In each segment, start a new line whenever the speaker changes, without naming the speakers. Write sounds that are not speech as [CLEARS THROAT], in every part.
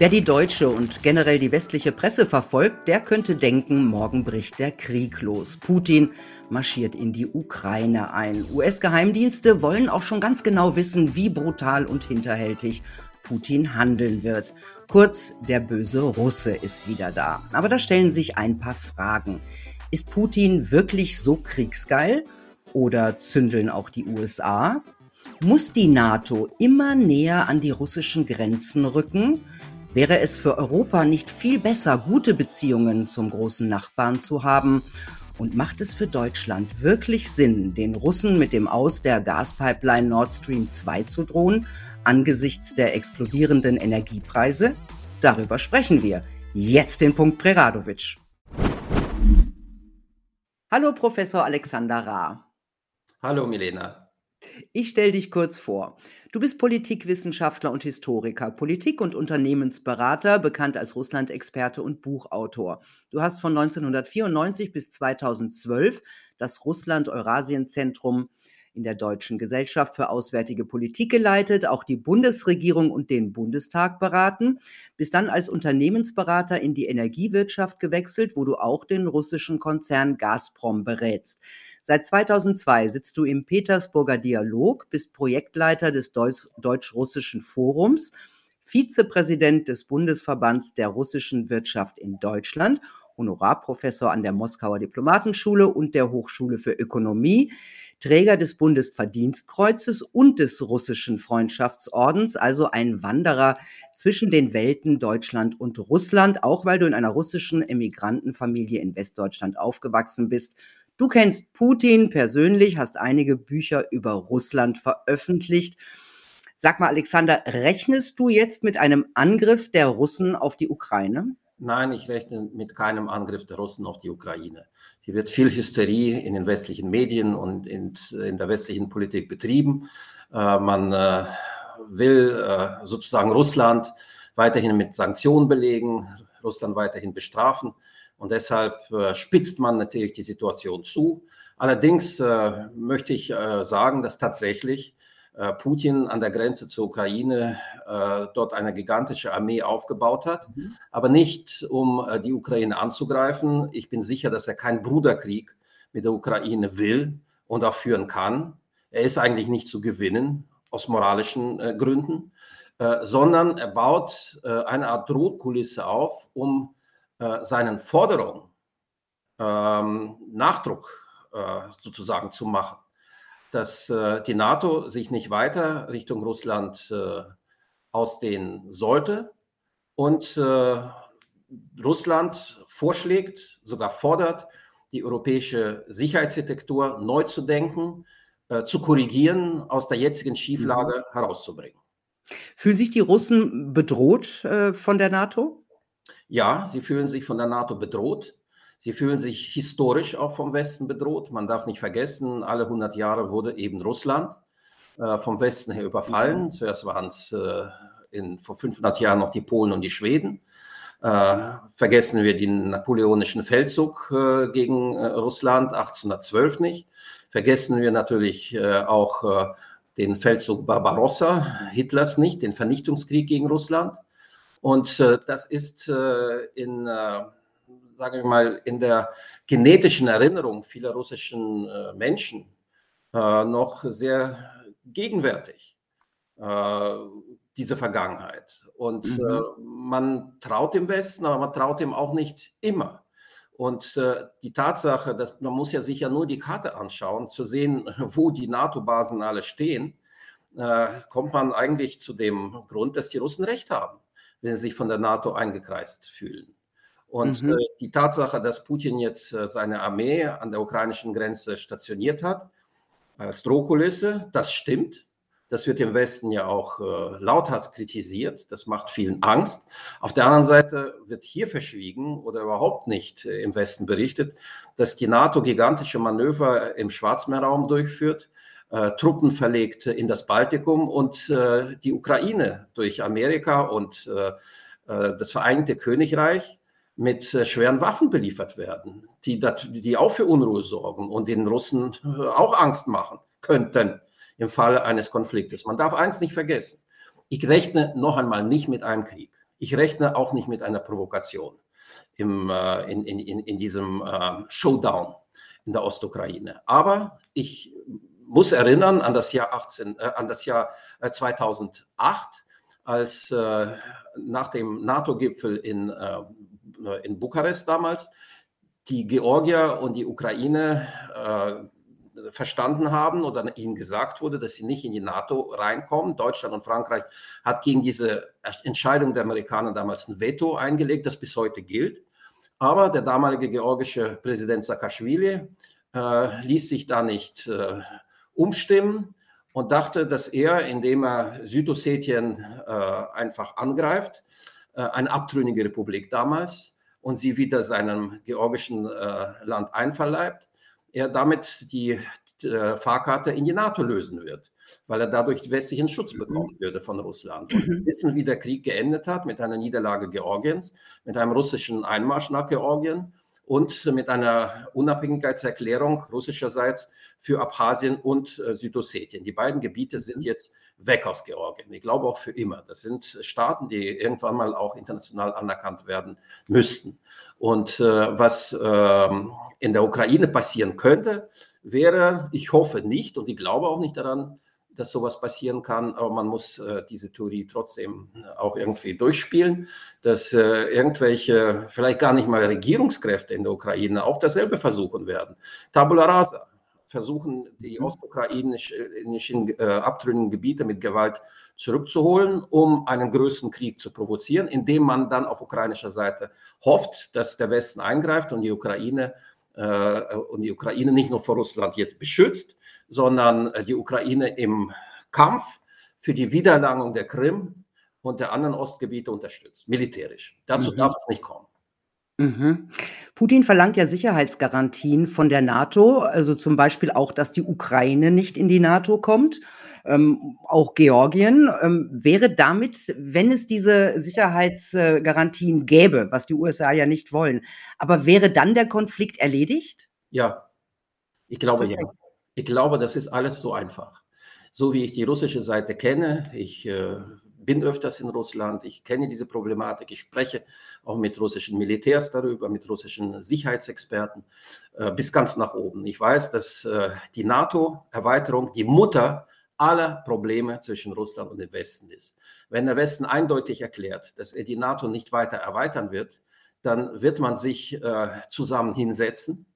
Wer die deutsche und generell die westliche Presse verfolgt, der könnte denken, morgen bricht der Krieg los. Putin marschiert in die Ukraine ein. US-Geheimdienste wollen auch schon ganz genau wissen, wie brutal und hinterhältig Putin handeln wird. Kurz, der böse Russe ist wieder da. Aber da stellen sich ein paar Fragen. Ist Putin wirklich so kriegsgeil? Oder zündeln auch die USA? Muss die NATO immer näher an die russischen Grenzen rücken? Wäre es für Europa nicht viel besser, gute Beziehungen zum großen Nachbarn zu haben? Und macht es für Deutschland wirklich Sinn, den Russen mit dem Aus der Gaspipeline Nord Stream 2 zu drohen, angesichts der explodierenden Energiepreise? Darüber sprechen wir. Jetzt den Punkt Preradovic. Hallo, Professor Alexander Ra.
Hallo, Milena.
Ich stelle dich kurz vor. Du bist Politikwissenschaftler und Historiker, Politik- und Unternehmensberater, bekannt als Russland-Experte und Buchautor. Du hast von 1994 bis 2012 das Russland-Eurasien-Zentrum in der Deutschen Gesellschaft für Auswärtige Politik geleitet, auch die Bundesregierung und den Bundestag beraten, bis dann als Unternehmensberater in die Energiewirtschaft gewechselt, wo du auch den russischen Konzern Gazprom berätst. Seit 2002 sitzt du im Petersburger Dialog, bist Projektleiter des Deutsch-Russischen Forums, Vizepräsident des Bundesverbands der russischen Wirtschaft in Deutschland Honorarprofessor an der Moskauer Diplomatenschule und der Hochschule für Ökonomie, Träger des Bundesverdienstkreuzes und des russischen Freundschaftsordens, also ein Wanderer zwischen den Welten Deutschland und Russland, auch weil du in einer russischen Emigrantenfamilie in Westdeutschland aufgewachsen bist. Du kennst Putin persönlich, hast einige Bücher über Russland veröffentlicht. Sag mal, Alexander, rechnest du jetzt mit einem Angriff der Russen auf die Ukraine?
Nein, ich rechne mit keinem Angriff der Russen auf die Ukraine. Hier wird viel Hysterie in den westlichen Medien und in, in der westlichen Politik betrieben. Äh, man äh, will äh, sozusagen Russland weiterhin mit Sanktionen belegen, Russland weiterhin bestrafen. Und deshalb äh, spitzt man natürlich die Situation zu. Allerdings äh, möchte ich äh, sagen, dass tatsächlich Putin an der Grenze zur Ukraine äh, dort eine gigantische Armee aufgebaut hat, mhm. aber nicht um äh, die Ukraine anzugreifen. Ich bin sicher, dass er keinen Bruderkrieg mit der Ukraine will und auch führen kann. Er ist eigentlich nicht zu gewinnen aus moralischen Gründen, sondern er baut eine Art Drohkulisse auf, um seinen Forderungen ähm, Nachdruck sozusagen zu machen dass äh, die NATO sich nicht weiter Richtung Russland äh, ausdehnen sollte und äh, Russland vorschlägt, sogar fordert, die europäische Sicherheitsarchitektur neu zu denken, äh, zu korrigieren, aus der jetzigen Schieflage mhm. herauszubringen.
Fühlen sich die Russen bedroht äh, von der NATO?
Ja, sie fühlen sich von der NATO bedroht. Sie fühlen sich historisch auch vom Westen bedroht. Man darf nicht vergessen, alle 100 Jahre wurde eben Russland äh, vom Westen her überfallen. Mhm. Zuerst waren es äh, in, vor 500 Jahren noch die Polen und die Schweden. Äh, vergessen wir den napoleonischen Feldzug äh, gegen äh, Russland 1812 nicht. Vergessen wir natürlich äh, auch den Feldzug Barbarossa Hitlers nicht, den Vernichtungskrieg gegen Russland. Und das ist in sage ich mal, in der genetischen Erinnerung vieler russischen äh, Menschen äh, noch sehr gegenwärtig, äh, diese Vergangenheit. Und mhm. man traut dem Westen, aber man traut ihm auch nicht immer. Und äh, die Tatsache, dass man muss ja sich ja nur die Karte anschauen, zu sehen, [LAUGHS] wo die NATO-Basen alle stehen, äh, kommt man eigentlich zu dem Grund, dass die Russen recht haben, wenn sie sich von der NATO eingekreist fühlen. Und mhm. äh, die Tatsache, dass Putin jetzt äh, seine Armee an der ukrainischen Grenze stationiert hat, als Drohkulisse, das stimmt. Das wird im Westen ja auch äh, lauthals kritisiert. Das macht vielen Angst. Auf der anderen Seite wird hier verschwiegen oder überhaupt nicht äh, im Westen berichtet, dass die NATO gigantische Manöver im Schwarzmeerraum durchführt, äh, Truppen verlegt in das Baltikum und äh, die Ukraine durch Amerika und das Vereinigte Königreich mit äh, schweren Waffen beliefert werden, die, die auch für Unruhe sorgen und den Russen äh, auch Angst machen könnten im Falle eines Konfliktes. Man darf eins nicht vergessen. Ich rechne noch einmal nicht mit einem Krieg. Ich rechne auch nicht mit einer Provokation im, äh, in, in, in, diesem äh, Showdown in der Ostukraine. Aber ich muss erinnern an das Jahr, 18, äh, an das Jahr 2008, äh, als äh, nach dem NATO-Gipfel in, äh, in Bukarest damals die Georgier und die Ukraine verstanden haben oder ihnen gesagt wurde, dass sie nicht in die NATO reinkommen. Deutschland und Frankreich hat gegen diese Entscheidung der Amerikaner damals ein Veto eingelegt, das bis heute gilt. Aber der damalige georgische Präsident Saakashvili äh, ließ sich da nicht äh, umstimmen und dachte, dass er, indem er Südossetien äh, einfach angreift, äh, eine abtrünnige Republik damals, und sie wieder seinem georgischen äh, Land einverleibt, er damit die äh, Fahrkarte in die NATO lösen wird, weil er dadurch westlichen Schutz mhm. bekommen würde von Russland. Und wir wissen, wie der Krieg geendet hat mit einer Niederlage Georgiens, mit einem russischen Einmarsch nach Georgien und mit einer Unabhängigkeitserklärung russischerseits für Abchasien und äh, Südossetien. Die beiden Gebiete sind jetzt weg aus Georgien. Ich glaube auch für immer. Das sind Staaten, die irgendwann mal auch international anerkannt werden müssten. Und äh, was äh, in der Ukraine passieren könnte, wäre, ich hoffe nicht und ich glaube auch nicht daran, dass sowas passieren kann, aber man muss äh, diese Theorie trotzdem auch irgendwie durchspielen, dass äh, irgendwelche, vielleicht gar nicht mal Regierungskräfte in der Ukraine auch dasselbe versuchen werden. Tabula rasa versuchen, die mhm. ostukrainischen äh, abtrünnigen Gebiete mit Gewalt zurückzuholen, um einen größeren Krieg zu provozieren, indem man dann auf ukrainischer Seite hofft, dass der Westen eingreift und die Ukraine äh, und die Ukraine nicht nur vor Russland jetzt beschützt, sondern äh, die Ukraine im Kampf für die Wiedererlangung der Krim und der anderen Ostgebiete unterstützt, militärisch. Dazu mhm. darf es nicht kommen.
Mhm. Putin verlangt ja Sicherheitsgarantien von der NATO, also zum Beispiel auch, dass die Ukraine nicht in die NATO kommt, ähm, auch Georgien. Ähm, wäre damit, wenn es diese Sicherheitsgarantien gäbe, was die USA ja nicht wollen, aber wäre dann der Konflikt erledigt?
Ja, ich glaube ja. Ich glaube, das ist alles so einfach. So wie ich die russische Seite kenne, ich äh, bin öfters in Russland, ich kenne diese Problematik, ich spreche auch mit russischen Militärs darüber, mit russischen Sicherheitsexperten, äh, bis ganz nach oben. Ich weiß, dass äh, die NATO-Erweiterung die Mutter aller Probleme zwischen Russland und dem Westen ist. Wenn der Westen eindeutig erklärt, dass er die NATO nicht weiter erweitern wird, dann wird man sich äh, zusammen hinsetzen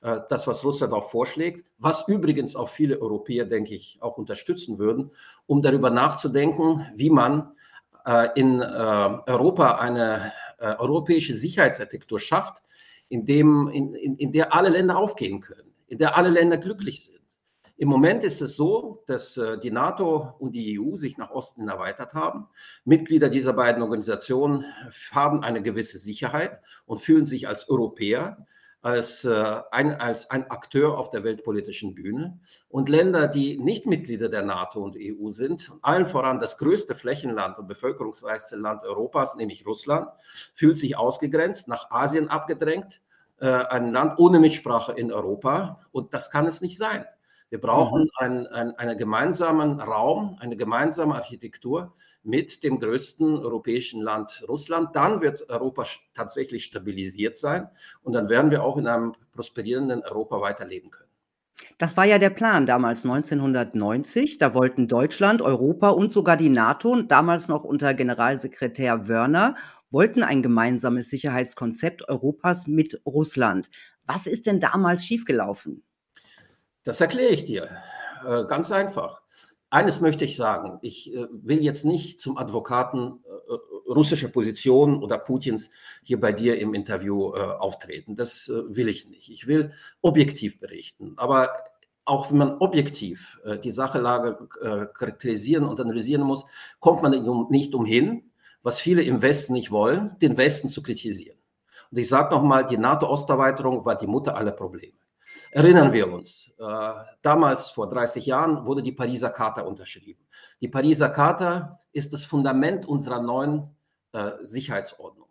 äh, das, was Russland auch vorschlägt, was übrigens auch viele Europäer, denke ich, auch unterstützen würden, um darüber nachzudenken, wie man äh, in äh, Europa eine europäische Sicherheitsarchitektur schafft, in, dem, in, in, in der alle Länder aufgehen können, in der alle Länder glücklich sind. Im Moment ist es so, dass die NATO und die EU sich nach Osten erweitert haben. Mitglieder dieser beiden Organisationen haben eine gewisse Sicherheit und fühlen sich als Europäer als, äh, ein, als ein Akteur auf der weltpolitischen Bühne. Und Länder, die nicht Mitglieder der NATO und EU sind, allen voran das größte Flächenland und bevölkerungsreichste Land Europas, nämlich Russland, fühlt sich ausgegrenzt, nach Asien abgedrängt, äh, ein Land ohne Mitsprache in Europa. Und das kann es nicht sein. Wir brauchen mhm. einen, einen, einen gemeinsamen Raum, eine gemeinsame Architektur, mit dem größten europäischen Land Russland. Dann wird Europa tatsächlich stabilisiert sein und dann werden wir auch in einem prosperierenden Europa weiterleben können.
Das war ja der Plan damals 1990. Da wollten Deutschland, Europa und sogar die NATO, damals noch unter Generalsekretär Wörner, wollten ein gemeinsames Sicherheitskonzept Europas mit Russland. Was ist denn damals schiefgelaufen?
Das erkläre ich dir. Äh, ganz einfach. Eines möchte ich sagen, ich äh, will jetzt nicht zum Advokaten äh, russischer Position oder Putins hier bei dir im Interview auftreten. Das will ich nicht. Ich will objektiv berichten. Aber auch wenn man objektiv die Sachelage charakterisieren und analysieren muss, kommt man nicht umhin, was viele im Westen nicht wollen, den Westen zu kritisieren. Und ich sage nochmal, die NATO-Osterweiterung war die Mutter aller Probleme. Erinnern wir uns, äh, damals vor 30 Jahren wurde die Pariser Charta unterschrieben. Die Pariser Charta ist das Fundament unserer neuen äh, Sicherheitsordnung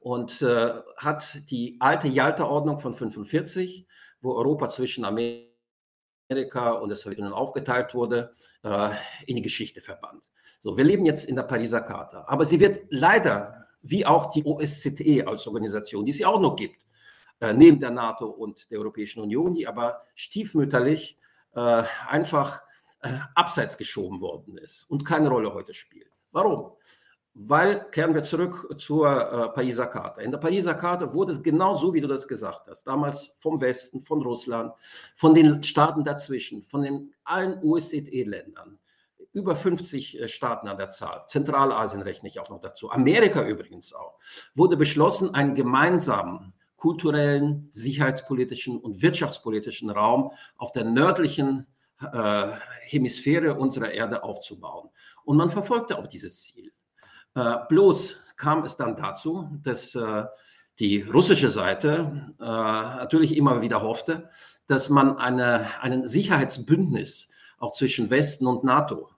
und äh, hat die alte Jalta-Ordnung von 45, wo Europa zwischen Amerika und der Sowjetunion aufgeteilt wurde, äh, in die Geschichte verbannt. So, wir leben jetzt in der Pariser Charta, aber sie wird leider, wie auch die OSZE als Organisation, die es ja auch noch gibt, neben der NATO und der Europäischen Union, die aber stiefmütterlich äh, einfach äh, abseits geschoben worden ist und keine Rolle heute spielt. Warum? Weil, kehren wir zurück zur äh, Pariser Charta. In der Pariser Charta wurde es genau so, wie du das gesagt hast, damals vom Westen, von Russland, von den Staaten dazwischen, von den allen OSZE-Ländern, über 50 äh, Staaten an der Zahl, Zentralasien rechne ich auch noch dazu, Amerika übrigens auch, wurde beschlossen, einen gemeinsamen kulturellen, sicherheitspolitischen und wirtschaftspolitischen Raum auf der nördlichen äh, Hemisphäre unserer Erde aufzubauen. Und man verfolgte auch dieses Ziel. Äh, bloß kam es dann dazu, dass äh, die russische Seite äh, natürlich immer wieder hoffte, dass man eine, einen Sicherheitsbündnis auch zwischen Westen und NATO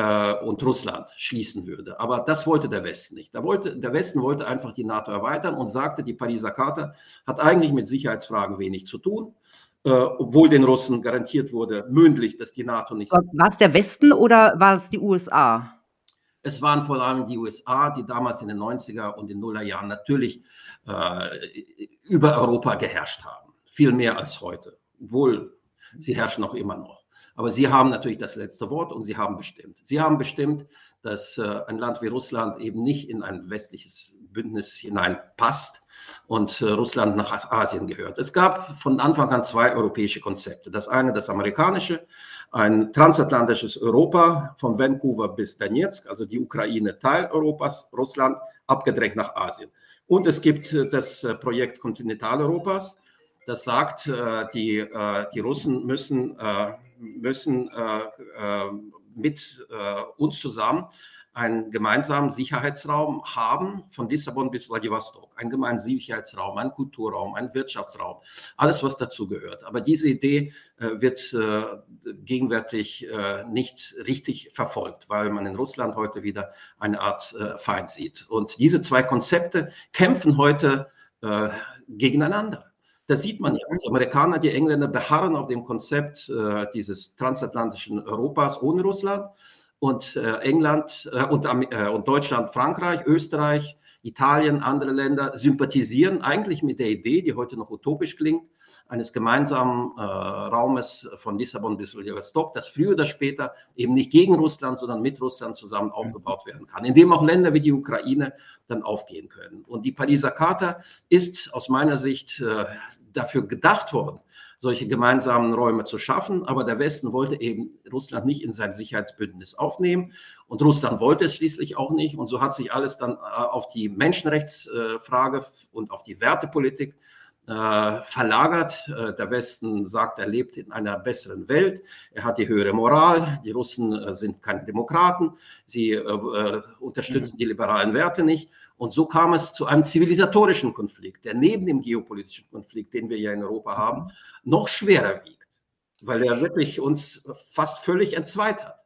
und Russland schließen würde. Aber das wollte der Westen nicht. Da wollte, der Westen wollte einfach die NATO erweitern und sagte, die Pariser Charta hat eigentlich mit Sicherheitsfragen wenig zu tun. Äh, obwohl den Russen garantiert wurde, mündlich, dass die NATO nicht.
War es der Westen oder war es die USA?
Es waren vor allem die USA, die damals in den 90er und den Nullerjahren natürlich äh, über Europa geherrscht haben. Viel mehr als heute. Obwohl sie herrschen auch immer noch. Aber sie haben natürlich das letzte Wort und sie haben bestimmt. Sie haben bestimmt, dass äh, ein Land wie Russland eben nicht in ein westliches Bündnis hineinpasst und äh, Russland nach Asien gehört. Es gab von Anfang an zwei europäische Konzepte. Das eine, das amerikanische, ein transatlantisches Europa von Vancouver bis Donetsk, also die Ukraine Teil Europas, Russland abgedrängt nach Asien. Und es gibt äh, das äh, Projekt Kontinentaleuropas, das sagt, äh, die, äh, die Russen müssen müssen äh, äh, mit äh, uns zusammen einen gemeinsamen Sicherheitsraum haben, von Lissabon bis Vladivostok. Einen gemeinsamen Sicherheitsraum, einen Kulturraum, einen Wirtschaftsraum, alles, was dazu gehört. Aber diese Idee äh, wird äh, gegenwärtig äh, nicht richtig verfolgt, weil man in Russland heute wieder eine Art Feind sieht. Und diese zwei Konzepte kämpfen heute gegeneinander. Da sieht man ja, die Amerikaner, die Engländer beharren auf dem Konzept äh, dieses transatlantischen Europas ohne Russland und äh, England äh, und, äh, und, Deutschland, Frankreich, Österreich, Italien, andere Länder sympathisieren eigentlich mit der Idee, die heute noch utopisch klingt, eines gemeinsamen äh, Raumes von Lissabon bis Vladivostok, das früher oder später eben nicht gegen Russland, sondern mit Russland zusammen aufgebaut werden kann, in dem auch Länder wie die Ukraine dann aufgehen können. Und die Pariser Charta ist aus meiner Sicht äh, dafür gedacht worden, solche gemeinsamen Räume zu schaffen. Aber der Westen wollte eben Russland nicht in sein Sicherheitsbündnis aufnehmen. Und Russland wollte es schließlich auch nicht. Und so hat sich alles dann äh, auf die Menschenrechtsfrage und auf die Wertepolitik äh, verlagert. Äh, der Westen sagt, er lebt in einer besseren Welt. Er hat die höhere Moral. Die Russen sind keine Demokraten. Sie unterstützen die liberalen Werte nicht. Und so kam es zu einem zivilisatorischen Konflikt, der neben dem geopolitischen Konflikt, den wir ja in Europa haben, noch schwerer wiegt, weil er wirklich uns fast völlig entzweit hat.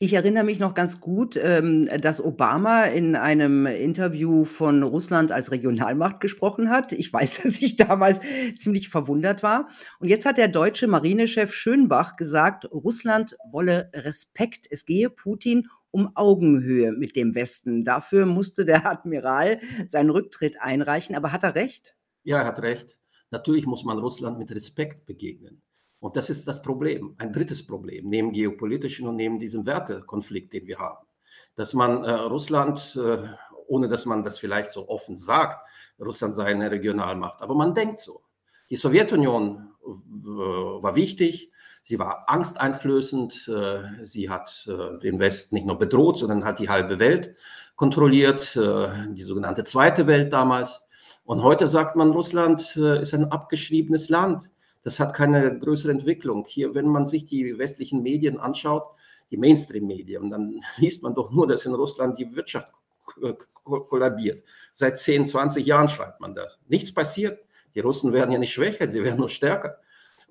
Ich erinnere mich noch ganz gut, ähm, dass Obama in einem Interview von Russland als Regionalmacht gesprochen hat. Ich weiß, [LAUGHS] dass ich damals ziemlich verwundert war. Und jetzt hat der deutsche Marinechef Schönbach gesagt, Russland wolle Respekt. Es gehe Putin um Augenhöhe mit dem Westen. Dafür musste der [LAUGHS] Admiral seinen Rücktritt einreichen. Aber hat er recht?
Ja, er hat recht. Natürlich muss man Russland mit Respekt begegnen. Und das ist das Problem, ein drittes Problem, neben geopolitischen und neben diesem Wertekonflikt, den wir haben. Dass man äh, Russland, äh, ohne dass man das vielleicht so offen sagt, Russland sei eine Regionalmacht, aber man denkt so. Die Sowjetunion äh, war wichtig, Sie war angsteinflößend. Äh, sie hat äh, den Westen nicht nur bedroht, sondern hat die halbe Welt kontrolliert, äh, die sogenannte Zweite Welt damals. Und heute sagt man, Russland ist ein abgeschriebenes Land. Das hat keine größere Entwicklung. Hier, wenn man sich die westlichen Medien anschaut, die Mainstream-Medien, dann [LAUGHS] liest man doch nur, dass in Russland die Wirtschaft kollabiert. Seit 10, 20 Jahren schreibt man das. Nichts passiert. Die Russen werden ja nicht schwächer, sie werden nur stärker.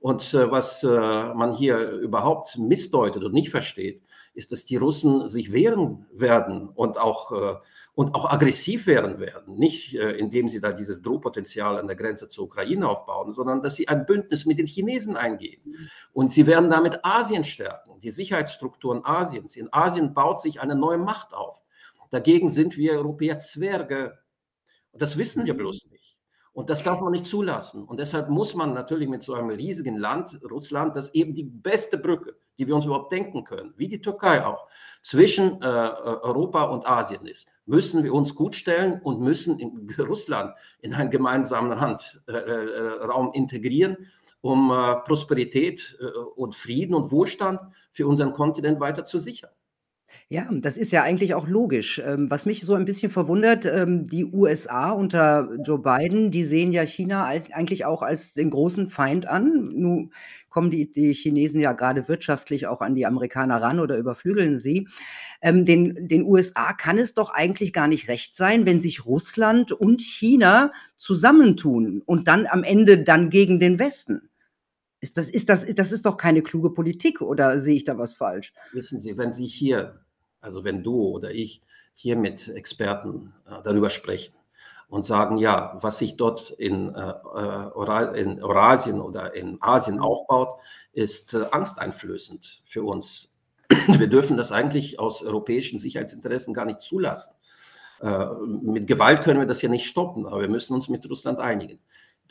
Und äh, was äh, man hier überhaupt missdeutet und nicht versteht, ist, dass die Russen sich wehren werden und auch, äh, und auch aggressiv werden werden. Nicht äh, indem sie da dieses Drohpotenzial an der Grenze zur Ukraine aufbauen, sondern dass sie ein Bündnis mit den Chinesen eingehen. Und sie werden damit Asien stärken, die Sicherheitsstrukturen Asiens. In Asien baut sich eine neue Macht auf. Dagegen sind wir Europäer Zwerge. Und das wissen wir bloß nicht. Und das darf man nicht zulassen. Und deshalb muss man natürlich mit so einem riesigen Land, Russland, das eben die beste Brücke, die wir uns überhaupt denken können, wie die Türkei auch, zwischen äh, Europa und Asien ist, müssen wir uns gut stellen und müssen in [LAUGHS] Russland in einen gemeinsamen Handraum äh, äh integrieren, um äh, Prosperität äh, und Frieden und Wohlstand für unseren Kontinent weiter zu sichern.
Ja, das ist ja eigentlich auch logisch. Ähm, was mich so ein bisschen verwundert, ähm, die USA unter Joe Biden, die sehen ja China eigentlich auch als den großen Feind an. Nun kommen die die Chinesen ja gerade wirtschaftlich auch an die Amerikaner ran oder überflügeln sie. Ähm, den den USA kann es doch eigentlich gar nicht recht sein, wenn sich Russland und China zusammentun und dann am Ende dann gegen den Westen. Ist das, ist das, das ist doch keine kluge Politik oder sehe ich da was falsch?
Wissen Sie, wenn Sie hier, also wenn du oder ich hier mit Experten äh, darüber sprechen und sagen, ja, was sich dort in, äh, äh in Eurasien oder in Asien mhm. aufbaut, ist äh, angsteinflößend für uns. [CLEARS THROAT] Wir dürfen das eigentlich aus europäischen Sicherheitsinteressen gar nicht zulassen. Äh, mit Gewalt können wir das ja nicht stoppen, aber wir müssen uns mit Russland einigen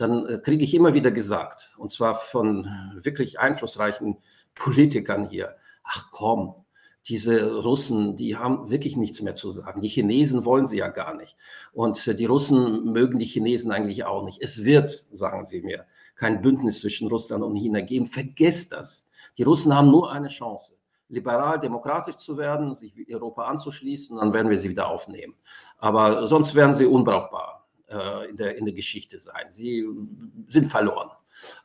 dann äh, kriege ich immer wieder gesagt, und zwar von wirklich einflussreichen Politikern hier, ach komm, diese Russen, die haben wirklich nichts mehr zu sagen. Die Chinesen wollen sie ja gar nicht. Und die Russen mögen die Chinesen eigentlich auch nicht. Es wird, sagen sie mir, kein Bündnis zwischen Russland und China geben. Vergesst das. Die Russen haben nur eine Chance, liberal, demokratisch zu werden, sich Europa anzuschließen, dann werden wir sie wieder aufnehmen. Aber sonst werden sie unbrauchbar äh, in, der, in der Geschichte sein. Sie sind verloren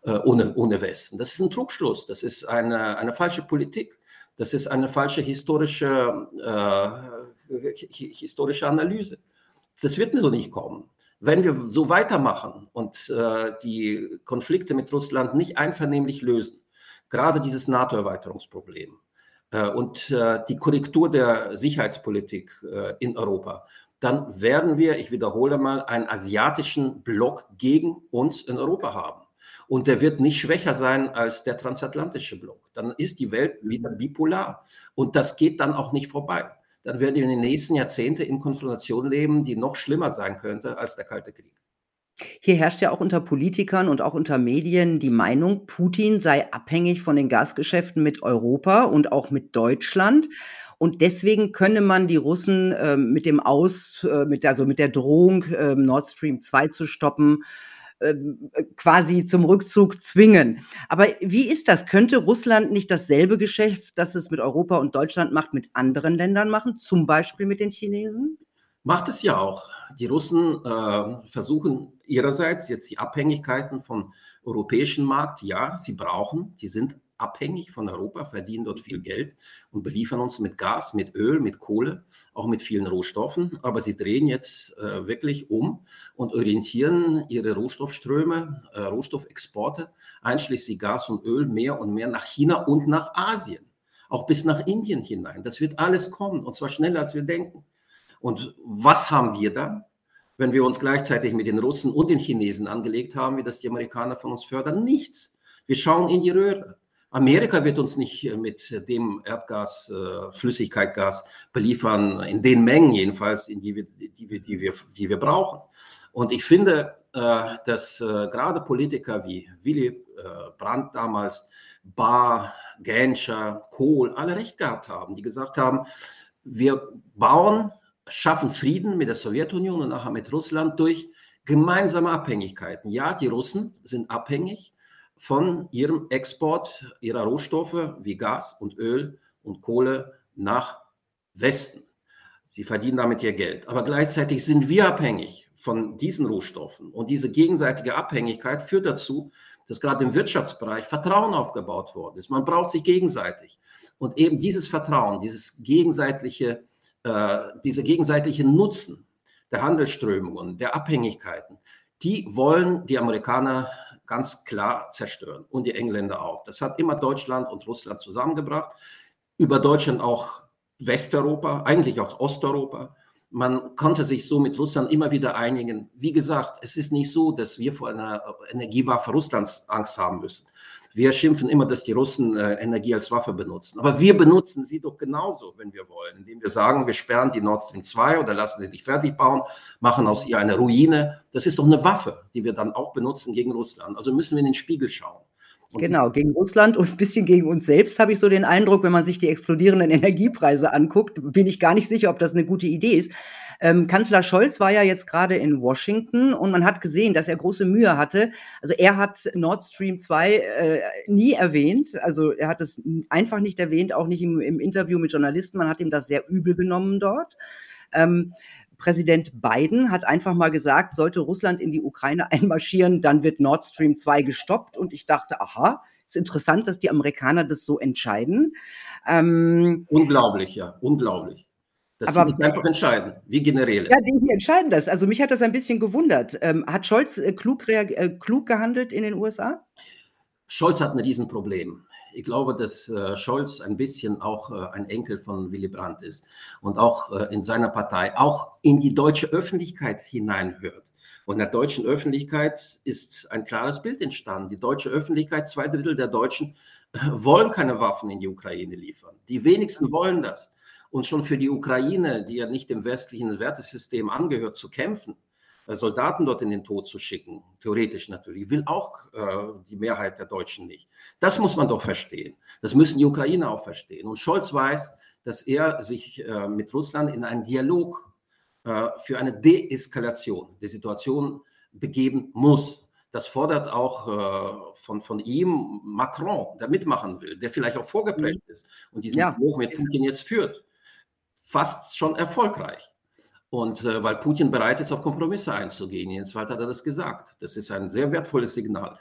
äh, ohne, ohne Westen. Das ist ein Trugschluss, das ist eine, eine falsche Politik, das ist eine falsche historische, äh, historische Analyse. Das wird so nicht kommen. Wenn wir so weitermachen und äh, die Konflikte mit Russland nicht einvernehmlich lösen, gerade dieses NATO-Erweiterungsproblem, äh, und äh, die Korrektur der Sicherheitspolitik in Europa dann werden wir, ich wiederhole mal, einen asiatischen Block gegen uns in Europa haben. Und der wird nicht schwächer sein als der transatlantische Block. Dann ist die Welt wieder bipolar. Und das geht dann auch nicht vorbei. Dann werden wir in den nächsten Jahrzehnten in Konfrontation leben, die noch schlimmer sein könnte als der Kalte Krieg.
Hier herrscht ja auch unter Politikern und auch unter Medien die Meinung, Putin sei abhängig von den Gasgeschäften mit Europa und auch mit Deutschland. Und deswegen könne man die Russen äh, mit dem Aus, äh, mit, also mit der Drohung, äh, Nord Stream 2 zu stoppen, quasi zum Rückzug zwingen. Aber wie ist das? Könnte Russland nicht dasselbe Geschäft, das es mit Europa und Deutschland macht, mit anderen Ländern machen, zum Beispiel mit den Chinesen?
Macht es ja auch. Die Russen äh, versuchen ihrerseits jetzt die Abhängigkeiten vom europäischen Markt, ja, sie brauchen, die sind abhängig von Europa, verdienen dort viel Geld und beliefern uns mit Gas, mit Öl, mit Kohle, auch mit vielen Rohstoffen. Aber sie drehen jetzt äh, wirklich um und orientieren ihre Rohstoffströme, äh, Rohstoffexporte, einschließlich Gas und Öl, mehr und mehr nach China und nach Asien, auch bis nach Indien hinein. Das wird alles kommen und zwar schneller, als wir denken. Und was haben wir dann? Wenn wir uns gleichzeitig mit den Russen und den Chinesen angelegt haben, wie das die Amerikaner von uns fördern, nichts. Wir schauen in die Röhre. Amerika wird uns nicht äh, mit dem Erdgas, äh, Flüssigkeitgas beliefern, in den Mengen jedenfalls, in die wir, die wir, die wir, die wir brauchen. Und ich finde, äh, dass gerade Politiker wie Willy Brandt damals, Bahr, Genscher, Kohl, alle recht gehabt haben, die gesagt haben, wir bauen, schaffen Frieden mit der Sowjetunion und nachher mit Russland durch gemeinsame Abhängigkeiten. Ja, die Russen sind abhängig von ihrem Export ihrer Rohstoffe wie Gas und Öl und Kohle nach Westen. Sie verdienen damit ihr Geld. Aber gleichzeitig sind wir abhängig von diesen Rohstoffen. Und diese gegenseitige Abhängigkeit führt dazu, dass gerade im Wirtschaftsbereich Vertrauen aufgebaut worden ist. Man braucht sich gegenseitig. Und eben dieses Vertrauen, dieses gegenseitige, äh, diese gegenseitige Nutzen der Handelsströmungen, der Abhängigkeiten, die wollen die Amerikaner ganz klar zerstören und die Engländer auch. Das hat immer Deutschland und Russland zusammengebracht. über Deutschland auch Westeuropa, eigentlich auch Osteuropa. Man konnte sich so mit Russland immer wieder einigen. Wie gesagt, es ist nicht so, dass wir vor einer Energiewaffe Russlands Angst haben müssen. Wir schimpfen immer, dass die Russen äh, Energie als Waffe benutzen. Aber wir benutzen sie doch genauso, wenn wir wollen, indem wir sagen, wir sperren die Nord Stream 2 oder lassen sie nicht fertig bauen, machen aus ihr eine Ruine. Das ist doch eine Waffe, die wir dann auch benutzen gegen Russland. Also müssen wir in den Spiegel schauen.
Und genau, gegen Russland und ein bisschen gegen uns selbst habe ich so den Eindruck, wenn man sich die explodierenden Energiepreise anguckt, bin ich gar nicht sicher, ob das eine gute Idee ist. Ähm, Kanzler Scholz war ja jetzt gerade in Washington und man hat gesehen, dass er große Mühe hatte. Also er hat Nord Stream 2 äh, nie erwähnt. Also er hat es einfach nicht erwähnt, auch nicht im, im Interview mit Journalisten. Man hat ihm das sehr übel genommen dort. Ähm, Präsident Biden hat einfach mal gesagt, sollte Russland in die Ukraine [LAUGHS] einmarschieren, dann wird Nord Stream 2 gestoppt. Und ich dachte, aha, ist interessant, dass die Amerikaner das so entscheiden.
Ähm, unglaublich, ja, unglaublich.
Das aber, sie einfach entscheiden, wie Generäle. Ja, die, die, entscheiden das. Also mich hat das ein bisschen gewundert. Ähm, hat Scholz äh, klug, äh, klug gehandelt in den USA?
Scholz hat ein Riesenproblem. Ich glaube, dass äh, Scholz ein bisschen auch äh, ein Enkel von Willy Brandt ist und auch äh, in seiner Partei auch in die deutsche Öffentlichkeit hineinhört. Und in der deutschen Öffentlichkeit ist ein klares Bild entstanden. Die deutsche Öffentlichkeit, zwei Drittel der Deutschen äh, wollen keine Waffen in die Ukraine liefern. Die wenigsten wollen das. Und schon für die Ukraine, die ja nicht dem westlichen Wertesystem angehört, zu kämpfen, äh, Soldaten dort in den Tod zu schicken, theoretisch natürlich, will auch äh, die Mehrheit der Deutschen nicht. Das muss man doch verstehen. Das müssen die Ukrainer auch verstehen. Und Scholz weiß, dass er sich äh, mit Russland in einen Dialog äh, für eine Deeskalation der Situation begeben muss. Das fordert auch von, von ihm Macron, der mitmachen will, der vielleicht auch vorgeprägt mhm. ist und diesen ja. Dialog mit Putin jetzt führt. Fast schon erfolgreich. Und äh, weil Putin bereit ist, auf Kompromisse einzugehen, jedenfalls hat er das gesagt. Das ist ein sehr wertvolles Signal.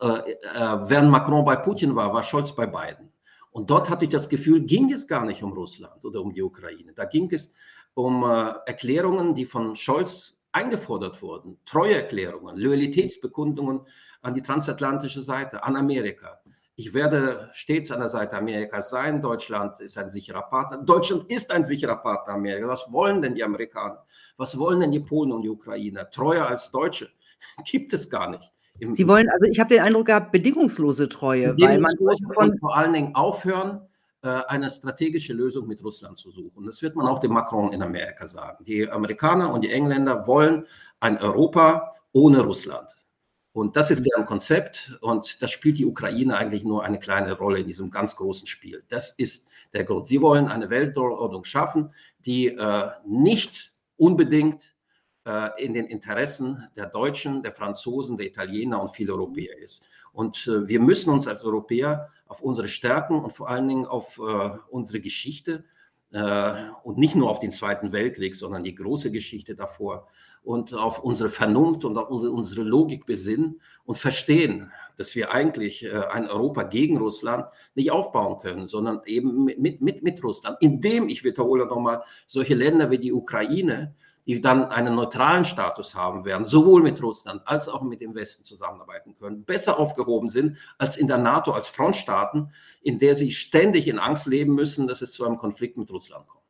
Äh, äh, während Macron bei Putin war, war Scholz bei Biden. Und dort hatte ich das Gefühl, ging es gar nicht um Russland oder um die Ukraine. Da ging es um äh, Erklärungen, die von Scholz eingefordert wurden. Treueerklärungen, Loyalitätsbekundungen an die transatlantische Seite, an Amerika. Ich werde stets an der Seite Amerikas sein. Deutschland ist ein sicherer Partner. Deutschland ist ein sicherer Partner Amerikas. Was wollen denn die Amerikaner? Was wollen denn die Polen und die Ukrainer? Treuer als Deutsche [LAUGHS] gibt es gar nicht.
Sie wollen, also ich habe den Eindruck gehabt, bedingungslose Treue,
bedingungslose weil man vor allen Dingen aufhören, äh, eine strategische Lösung mit Russland zu suchen. Das wird man auch dem Macron in Amerika sagen. Die Amerikaner und die Engländer wollen ein Europa ohne Russland. Und das ist mhm. deren Konzept und das spielt die Ukraine eigentlich nur eine kleine Rolle in diesem ganz großen Spiel. Das ist der Grund. Sie wollen eine Weltordnung schaffen, die äh, nicht unbedingt äh, in den Interessen der Deutschen, der Franzosen, der Italiener und vieler Europäer ist. Und äh, wir müssen uns als Europäer auf unsere Stärken und vor allen Dingen auf äh, unsere Geschichte äh, und nicht nur auf den Zweiten Weltkrieg, sondern die große Geschichte davor. Und auf unsere Vernunft und auf unsere Logik besinnen und verstehen, dass wir eigentlich äh, ein Europa gegen Russland nicht aufbauen können, sondern eben mit, mit, mit Russland, indem, ich wiederhole nochmal, solche Länder wie die Ukraine die dann einen neutralen Status haben werden, sowohl mit Russland als auch mit dem Westen zusammenarbeiten können, besser aufgehoben sind als in der NATO als Frontstaaten, in der sie ständig in Angst leben müssen, dass es zu einem Konflikt mit Russland kommt.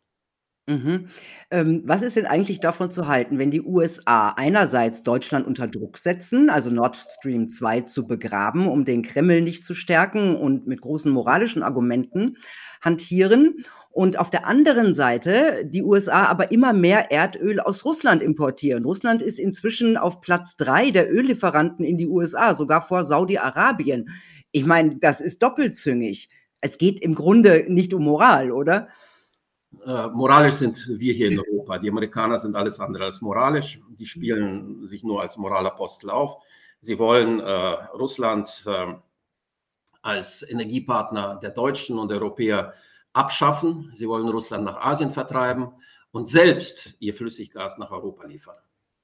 Mhm. Ähm, was ist denn eigentlich davon zu halten, wenn die USA einerseits Deutschland unter Druck setzen, also Nord Stream 2 zu begraben, um den Kreml nicht zu stärken und mit großen moralischen Argumenten hantieren und auf der anderen Seite die USA aber immer mehr Erdöl aus Russland importieren. Russland ist inzwischen auf Platz drei der Öllieferanten in die USA, sogar vor Saudi-Arabien. Ich meine, das ist doppelzüngig. Es geht im Grunde nicht um Moral, oder?
Äh, moralisch sind wir hier in Europa. Die Amerikaner sind alles andere als moralisch. Die spielen sich nur als Moralapostel auf. Sie wollen äh, Russland äh, als Energiepartner der Deutschen und der Europäer abschaffen. Sie wollen Russland nach Asien vertreiben und selbst ihr Flüssiggas nach Europa liefern.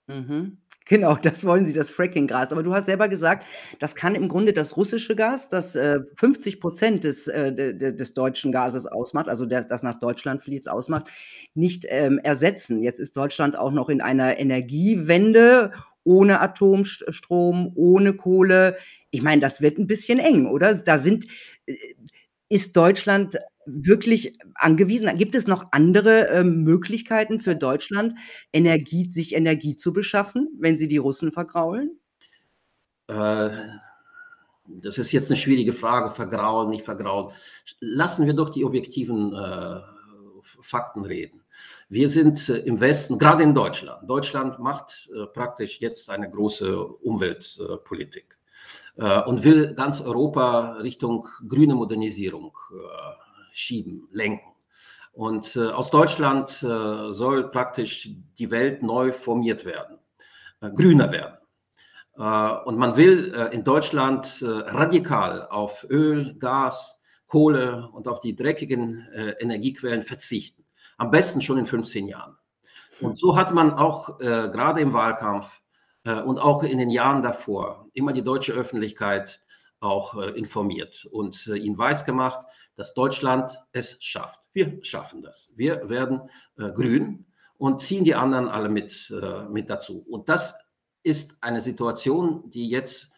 Mhm. Genau, [LAUGHS] das wollen sie, das Fracking-Gas. Aber du hast selber gesagt, das kann im Grunde das russische Gas, das äh, 50 Prozent des, äh, de, des deutschen Gases ausmacht, also der, das nach Deutschland fließt, ausmacht, nicht ähm, ersetzen. Jetzt ist Deutschland auch noch in einer Energiewende ohne Atomstrom, ohne Kohle. Ich meine, das wird ein bisschen eng, oder? Da sind, äh, ist Deutschland wirklich angewiesen? Gibt es noch andere, ähm, Möglichkeiten für Deutschland, Energie sich Energie zu beschaffen, wenn sie die Russen vergraulen?
Äh, das ist jetzt eine schwierige Frage, vergraulen, nicht vergraulen. Lassen wir doch die objektiven äh, Fakten reden. Wir sind äh, im Westen, gerade in Deutschland. Deutschland macht äh, praktisch jetzt eine große Umweltpolitik äh, und will ganz Europa Richtung grüne Modernisierung schieben, lenken. Und aus Deutschland soll praktisch die Welt neu formiert werden, grüner werden. Und man will in Deutschland radikal auf Öl, Gas, Kohle und auf die dreckigen Energiequellen verzichten. Am besten schon in 15 Jahren. Und so hat man auch äh, gerade im Wahlkampf äh, und auch in den Jahren davor immer die deutsche Öffentlichkeit auch äh, informiert und äh, ihnen weisgemacht, dass Deutschland es schafft. Wir schaffen das. Wir werden äh, grün und ziehen die anderen alle mit, äh, mit dazu. Und das ist eine Situation, die jetzt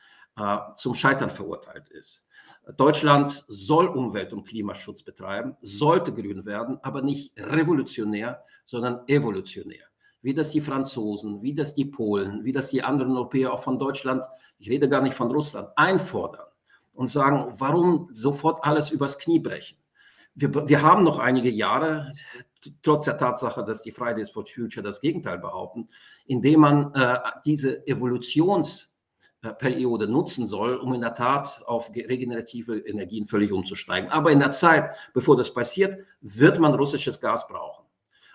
zum Scheitern verurteilt ist. Deutschland soll Umwelt- und Klimaschutz betreiben, sollte grün werden, aber nicht revolutionär, sondern evolutionär. Wie das die Franzosen, wie das die Polen, wie das die anderen Europäer auch von Deutschland, ich rede gar nicht von Russland, einfordern und sagen, warum sofort alles übers Knie brechen? Wir, wir haben noch einige Jahre, trotz der Tatsache, dass die Fridays for Future das Gegenteil behaupten, indem man äh, diese Evolutions- Periode nutzen soll, um in der Tat auf regenerative Energien völlig umzusteigen. Aber in der Zeit, bevor das passiert, wird man russisches Gas brauchen.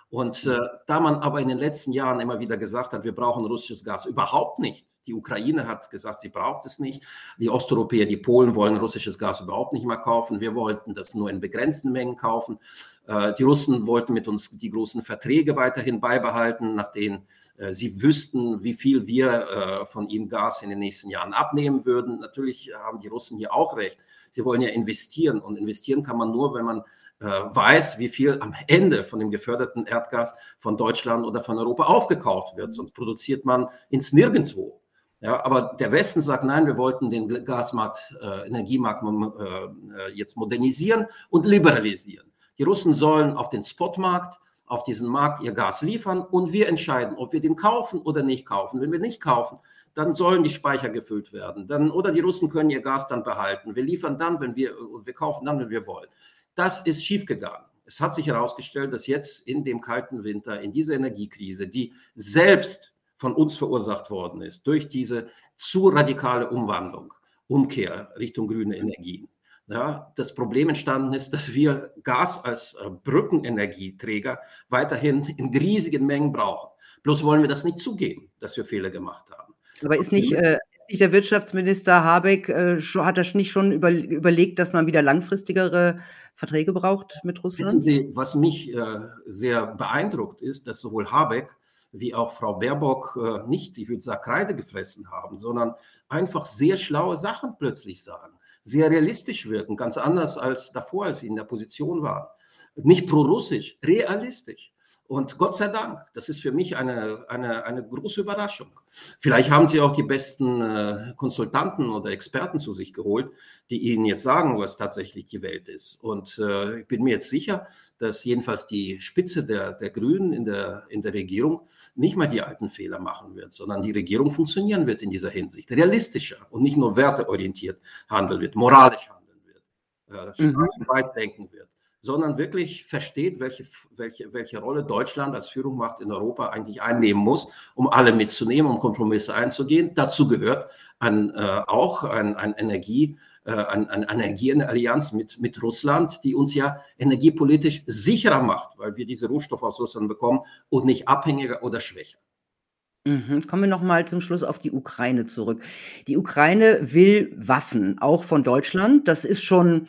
Und äh, da man aber in den letzten Jahren immer wieder gesagt hat, wir brauchen russisches Gas überhaupt nicht. Die Ukraine hat gesagt, sie braucht es nicht. Die Osteuropäer, die Polen wollen russisches Gas überhaupt nicht mehr kaufen. Wir wollten das nur in begrenzten Mengen kaufen. Äh, die Russen wollten mit uns die großen Verträge weiterhin beibehalten, nach denen äh, sie wüssten, wie viel wir äh, von ihnen Gas in den nächsten Jahren abnehmen würden. Natürlich haben die Russen hier auch recht. Sie wollen ja investieren und investieren kann man nur, wenn man weiß, wie viel am Ende von dem geförderten Erdgas von Deutschland oder von Europa aufgekauft wird. Sonst produziert man ins Nirgendwo. Ja, aber der Westen sagt, nein, wir wollten den Gasmarkt, äh, Energiemarkt äh, jetzt modernisieren und liberalisieren. Die Russen sollen auf den Spotmarkt auf diesen Markt ihr Gas liefern und wir entscheiden, ob wir den kaufen oder nicht kaufen. Wenn wir nicht kaufen, dann sollen die Speicher gefüllt werden. Dann, oder die Russen können ihr Gas dann behalten. Wir liefern dann, wenn wir, wir kaufen dann, wenn wir wollen. Das ist schiefgegangen. Es hat sich herausgestellt, dass jetzt in dem kalten Winter, in dieser Energiekrise, die selbst von uns verursacht worden ist, durch diese zu radikale Umwandlung, Umkehr Richtung grüne Energien, ja, das Problem entstanden ist, dass wir Gas als äh, Brückenenergieträger weiterhin in riesigen Mengen brauchen. Bloß wollen wir das nicht zugeben, dass wir Fehler gemacht haben.
Aber ist nicht, äh, nicht der Wirtschaftsminister Habeck, äh, hat er nicht schon über, überlegt, dass man wieder langfristigere Verträge braucht mit Russland?
Wissen Sie, was mich äh, sehr beeindruckt ist, dass sowohl Habeck wie auch Frau Baerbock äh, nicht, ich würde sagen, Kreide gefressen haben, sondern einfach sehr schlaue Sachen plötzlich sagen sehr realistisch wirken, ganz anders als davor, als sie in der Position waren. Nicht pro-russisch, realistisch. Und Gott sei Dank, das ist für mich eine, eine, eine große Überraschung. Vielleicht haben Sie auch die besten äh, Konsultanten oder Experten zu sich geholt, die Ihnen jetzt sagen, was tatsächlich die Welt ist. Und äh, ich bin mir jetzt sicher, dass jedenfalls die Spitze der, der Grünen in der, in der Regierung nicht mal die alten Fehler machen wird, sondern die Regierung funktionieren wird in dieser Hinsicht. Realistischer und nicht nur werteorientiert handeln wird, moralisch handeln wird, äh, mhm. schwarz und weiß denken wird sondern wirklich versteht, welche, welche, welche Rolle Deutschland als Führungsmacht in Europa eigentlich einnehmen muss, um alle mitzunehmen, um Kompromisse einzugehen. Dazu gehört ein, äh, auch ein, ein Energie, äh, ein, eine Energieallianz mit, mit Russland, die uns ja energiepolitisch sicherer macht, weil wir diese Rohstoffe aus Russland bekommen und nicht abhängiger oder schwächer.
Mhm. Kommen wir noch mal zum Schluss auf die Ukraine zurück. Die Ukraine will Waffen, auch von Deutschland. Das ist schon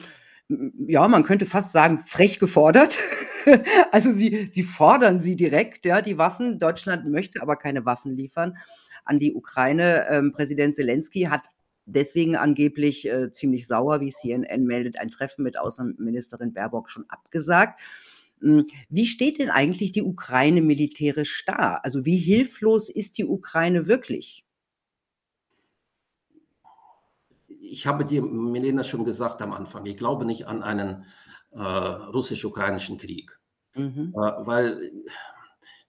ja, man könnte fast sagen, frech gefordert. [LAUGHS] also sie, sie fordern sie direkt, ja, die Waffen. Deutschland möchte aber keine Waffen liefern an die Ukraine. Ähm, Präsident Zelensky hat deswegen angeblich äh, ziemlich sauer, wie CNN meldet, ein Treffen mit Außenministerin Baerbock schon abgesagt. Hm, wie steht denn eigentlich die Ukraine militärisch da? Also wie hilflos ist die Ukraine wirklich?
Ich habe dir, Milena, schon gesagt am Anfang, ich glaube nicht an einen äh, russisch-ukrainischen Krieg.
Mhm.
Äh, weil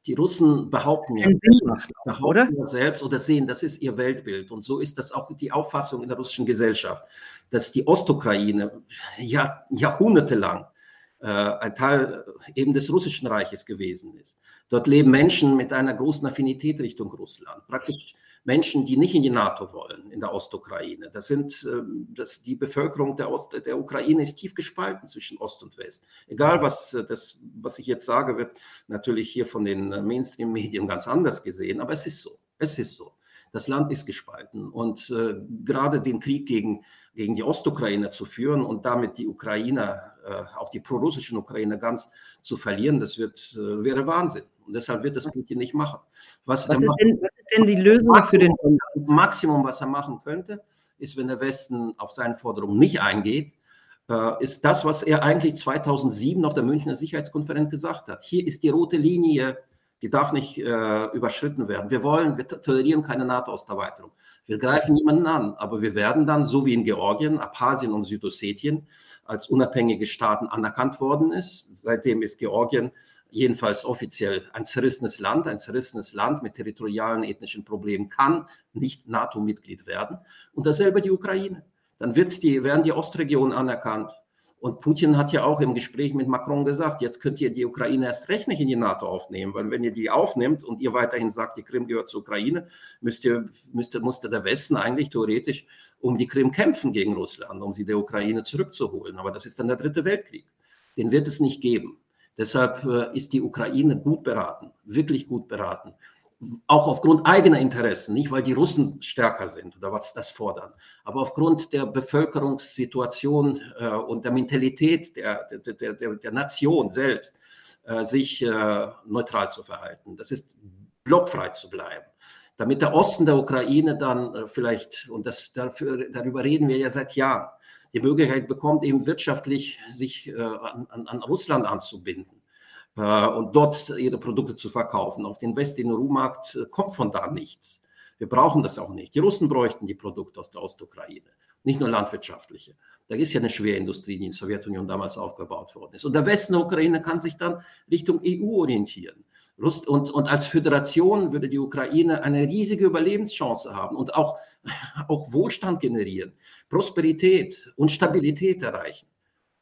die Russen behaupten ja,
auch,
behaupten
oder?
selbst oder sehen, das ist ihr Weltbild. Und so ist das auch die Auffassung in der russischen Gesellschaft, dass die Ostukraine ja, jahrhundertelang äh, ein Teil eben des russischen Reiches gewesen ist. Dort leben Menschen mit einer großen Affinität Richtung Russland. Praktisch Menschen, die nicht in die NATO wollen, in der Ostukraine. Das sind, ähm, das, die Bevölkerung der, Ost, der Ukraine ist tief gespalten zwischen Ost und West. Egal, was, äh, das, was ich jetzt sage, wird natürlich hier von den äh, Mainstream-Medien ganz anders gesehen, aber es ist so. Es ist so. Das Land ist gespalten und äh, gerade den Krieg gegen, gegen die Ostukraine zu führen und damit die Ukrainer, auch die prorussischen Ukrainer ganz zu verlieren, das wird, äh, wäre Wahnsinn. Und deshalb wird das Putin nicht machen.
Was, was, ist, denn, was ist, denn, die Lösung Maximum, für den?
Maximum, was er machen könnte, ist, wenn der Westen auf seine Forderungen nicht eingeht, äh, ist das, was er eigentlich 2007 auf der Münchner Sicherheitskonferenz gesagt hat. Hier ist die rote Linie, die darf nicht äh, überschritten werden. Wir wollen, wir tolerieren keine NATO-Osterweiterung. Wir greifen niemanden an, aber wir werden dann, so wie in Georgien, Abchasien und Südossetien als unabhängige Staaten anerkannt worden ist. Seitdem ist Georgien jedenfalls offiziell ein zerrissenes Land. Ein zerrissenes Land mit territorialen ethnischen Problemen kann nicht NATO-Mitglied werden. Und dasselbe die Ukraine. Dann wird die, werden die Ostregionen anerkannt. Und Putin hat ja auch im Gespräch mit Macron gesagt, jetzt könnt ihr die Ukraine erst recht nicht in die NATO aufnehmen, weil wenn ihr die aufnimmt und ihr weiterhin sagt, die Krim gehört zur Ukraine, müsst ihr, müsste, musste der Westen eigentlich theoretisch um die Krim kämpfen gegen Russland, um sie der Ukraine zurückzuholen. Aber das ist dann der dritte Weltkrieg. Den wird es nicht geben. Deshalb äh, ist die Ukraine gut beraten, wirklich gut beraten. Auch aufgrund eigener Interessen, nicht weil die Russen stärker sind oder was das fordern, aber aufgrund der Bevölkerungssituation äh, und der Mentalität der, der, der, der Nation selbst, äh, sich äh, neutral zu verhalten. Das ist blockfrei zu bleiben damit der Osten der Ukraine dann äh, vielleicht, und das, dafür, darüber reden wir ja seit Jahren, die Möglichkeit bekommt, eben wirtschaftlich sich äh, an, an, an, Russland anzubinden und dort ihre Produkte zu verkaufen. Auf den westlichen Ruhmarkt äh, kommt von da nichts. Wir brauchen das auch nicht. Die Russen bräuchten die Produkte aus der Ostukraine, nicht nur landwirtschaftliche. Da ist ja eine Schwerindustrie, die in der Sowjetunion damals aufgebaut worden ist. Und der Westen der Ukraine kann sich dann Richtung EU orientieren. Und, und als Föderation würde die Ukraine eine riesige Überlebenschance haben und auch, [LAUGHS] auch Wohlstand generieren, Prosperität und Stabilität erreichen.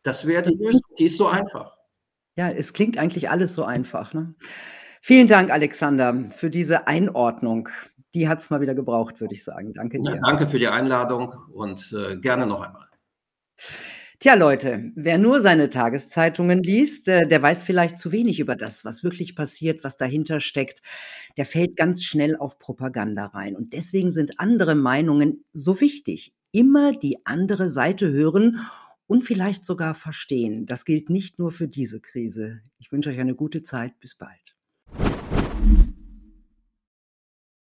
Das wäre die Lösung, die ist so einfach.
Ja, es klingt eigentlich alles so einfach. Ne? Vielen Dank, Alexander, für diese Einordnung. Die hat es mal wieder gebraucht, würde ich sagen. Danke dir.
Ja, danke für die Einladung und äh, gerne noch einmal.
Tja, Leute, wer nur seine Tageszeitungen liest, äh, der weiß vielleicht zu wenig über das, was wirklich passiert, was dahinter steckt. Der fällt ganz schnell auf Propaganda rein. Und deswegen sind andere Meinungen so wichtig. Immer die andere Seite hören und vielleicht sogar verstehen. Das gilt nicht nur für diese Krise. Ich wünsche euch eine gute Zeit. Bis bald.